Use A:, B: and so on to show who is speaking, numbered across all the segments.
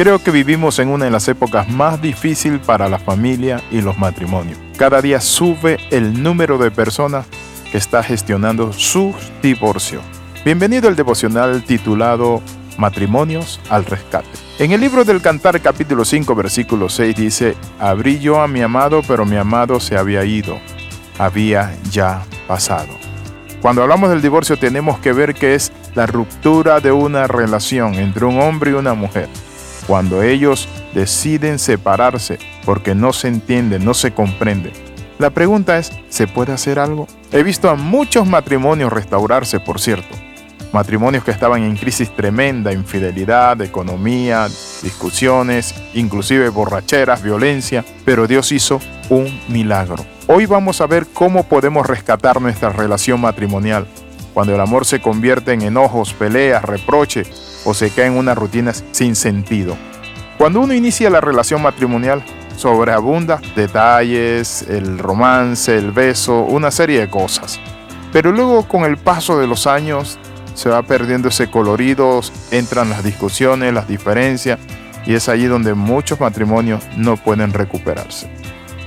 A: Creo que vivimos en una de las épocas más difíciles para la familia y los matrimonios. Cada día sube el número de personas que está gestionando su divorcio. Bienvenido al devocional titulado Matrimonios al Rescate. En el libro del Cantar capítulo 5 versículo 6 dice, Abrí yo a mi amado, pero mi amado se había ido, había ya pasado. Cuando hablamos del divorcio tenemos que ver que es la ruptura de una relación entre un hombre y una mujer. Cuando ellos deciden separarse porque no se entienden, no se comprenden. La pregunta es, ¿se puede hacer algo? He visto a muchos matrimonios restaurarse, por cierto matrimonios que estaban en crisis tremenda, infidelidad, economía, discusiones, inclusive borracheras, violencia, pero Dios hizo un milagro. Hoy vamos a ver cómo podemos rescatar nuestra relación matrimonial cuando el amor se convierte en enojos, peleas, reproche o se cae en una rutina sin sentido. Cuando uno inicia la relación matrimonial, sobreabunda detalles, el romance, el beso, una serie de cosas. Pero luego con el paso de los años se va perdiendo ese colorido, entran las discusiones, las diferencias, y es allí donde muchos matrimonios no pueden recuperarse.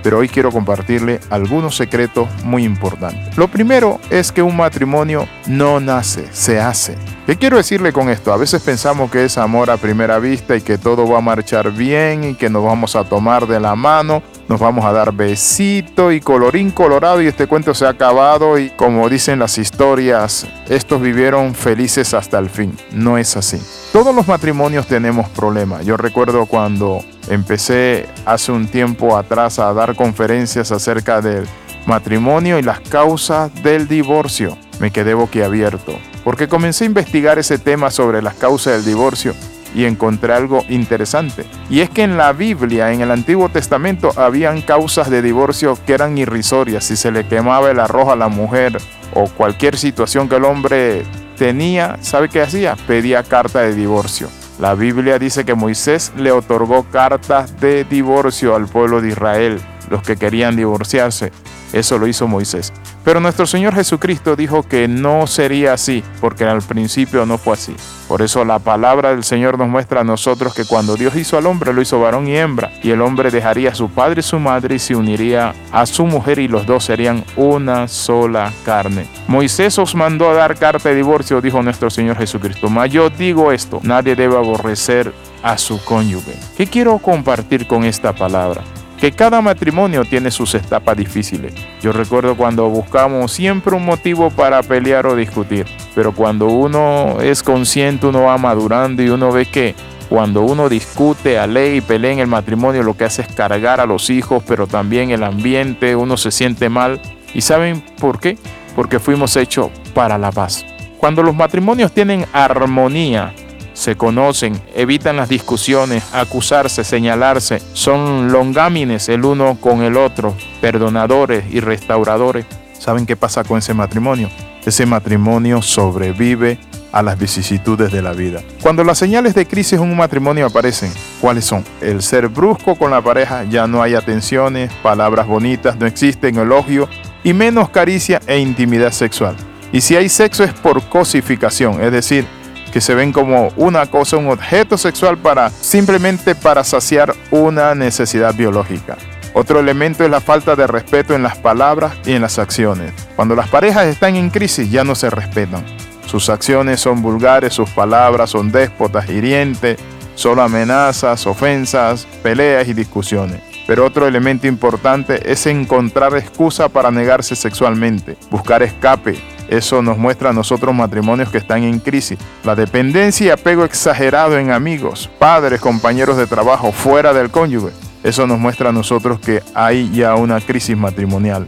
A: Pero hoy quiero compartirle algunos secretos muy importantes. Lo primero es que un matrimonio no nace, se hace. ¿Qué quiero decirle con esto? A veces pensamos que es amor a primera vista y que todo va a marchar bien y que nos vamos a tomar de la mano nos vamos a dar besito y colorín colorado y este cuento se ha acabado y como dicen las historias, estos vivieron felices hasta el fin. No es así. Todos los matrimonios tenemos problemas. Yo recuerdo cuando empecé hace un tiempo atrás a dar conferencias acerca del matrimonio y las causas del divorcio. Me quedé boquiabierto porque comencé a investigar ese tema sobre las causas del divorcio y encontré algo interesante. Y es que en la Biblia, en el Antiguo Testamento, habían causas de divorcio que eran irrisorias. Si se le quemaba el arroz a la mujer o cualquier situación que el hombre tenía, ¿sabe qué hacía? Pedía carta de divorcio. La Biblia dice que Moisés le otorgó cartas de divorcio al pueblo de Israel, los que querían divorciarse. Eso lo hizo Moisés. Pero nuestro Señor Jesucristo dijo que no sería así, porque al principio no fue así. Por eso la palabra del Señor nos muestra a nosotros que cuando Dios hizo al hombre, lo hizo varón y hembra, y el hombre dejaría a su padre y su madre y se uniría a su mujer y los dos serían una sola carne. Moisés os mandó a dar carta de divorcio, dijo nuestro Señor Jesucristo. Mas yo digo esto, nadie debe aborrecer a su cónyuge. ¿Qué quiero compartir con esta palabra? Que cada matrimonio tiene sus etapas difíciles. Yo recuerdo cuando buscamos siempre un motivo para pelear o discutir, pero cuando uno es consciente, uno va madurando y uno ve que cuando uno discute, a ley y pelea en el matrimonio, lo que hace es cargar a los hijos, pero también el ambiente, uno se siente mal. ¿Y saben por qué? Porque fuimos hechos para la paz. Cuando los matrimonios tienen armonía, se conocen, evitan las discusiones, acusarse, señalarse, son longámines el uno con el otro, perdonadores y restauradores. ¿Saben qué pasa con ese matrimonio? Ese matrimonio sobrevive a las vicisitudes de la vida. Cuando las señales de crisis en un matrimonio aparecen, ¿cuáles son? El ser brusco con la pareja, ya no hay atenciones, palabras bonitas, no existen elogio y menos caricia e intimidad sexual. Y si hay sexo es por cosificación, es decir, que se ven como una cosa, un objeto sexual para simplemente para saciar una necesidad biológica. Otro elemento es la falta de respeto en las palabras y en las acciones. Cuando las parejas están en crisis ya no se respetan. Sus acciones son vulgares, sus palabras son déspotas, hirientes, solo amenazas, ofensas, peleas y discusiones. Pero otro elemento importante es encontrar excusa para negarse sexualmente, buscar escape, eso nos muestra a nosotros matrimonios que están en crisis. La dependencia y apego exagerado en amigos, padres, compañeros de trabajo, fuera del cónyuge. Eso nos muestra a nosotros que hay ya una crisis matrimonial.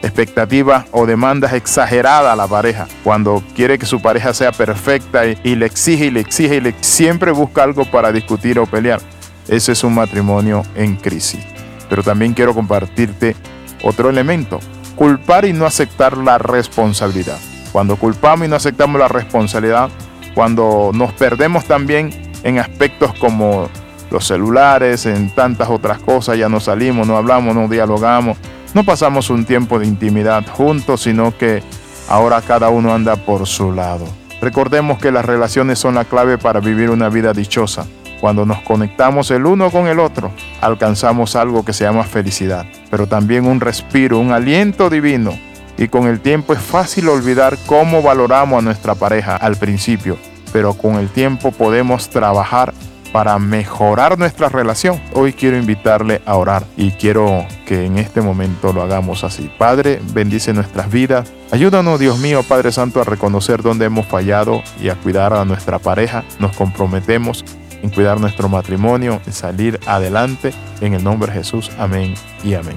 A: Expectativas o demandas exageradas a la pareja. Cuando quiere que su pareja sea perfecta y, le exige y le exige y le siempre busca algo para discutir o pelear. Ese es un matrimonio en crisis. Pero también quiero compartirte otro elemento culpar y no aceptar la responsabilidad. Cuando culpamos y no aceptamos la responsabilidad, cuando nos perdemos también en aspectos como los celulares, en tantas otras cosas, ya no salimos, no hablamos, no dialogamos, no pasamos un tiempo de intimidad juntos, sino que ahora cada uno anda por su lado. Recordemos que las relaciones son la clave para vivir una vida dichosa. Cuando nos conectamos el uno con el otro, alcanzamos algo que se llama felicidad, pero también un respiro, un aliento divino. Y con el tiempo es fácil olvidar cómo valoramos a nuestra pareja al principio, pero con el tiempo podemos trabajar para mejorar nuestra relación. Hoy quiero invitarle a orar y quiero que en este momento lo hagamos así. Padre, bendice nuestras vidas. Ayúdanos, Dios mío, Padre Santo, a reconocer dónde hemos fallado y a cuidar a nuestra pareja. Nos comprometemos en cuidar nuestro matrimonio, en salir adelante. En el nombre de Jesús. Amén y amén.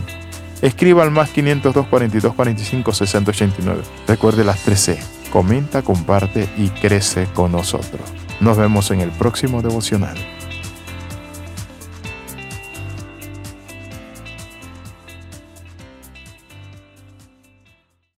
A: Escriba al más 502 42 45 689. Recuerde las 13. Comenta, comparte y crece con nosotros. Nos vemos en el próximo devocional.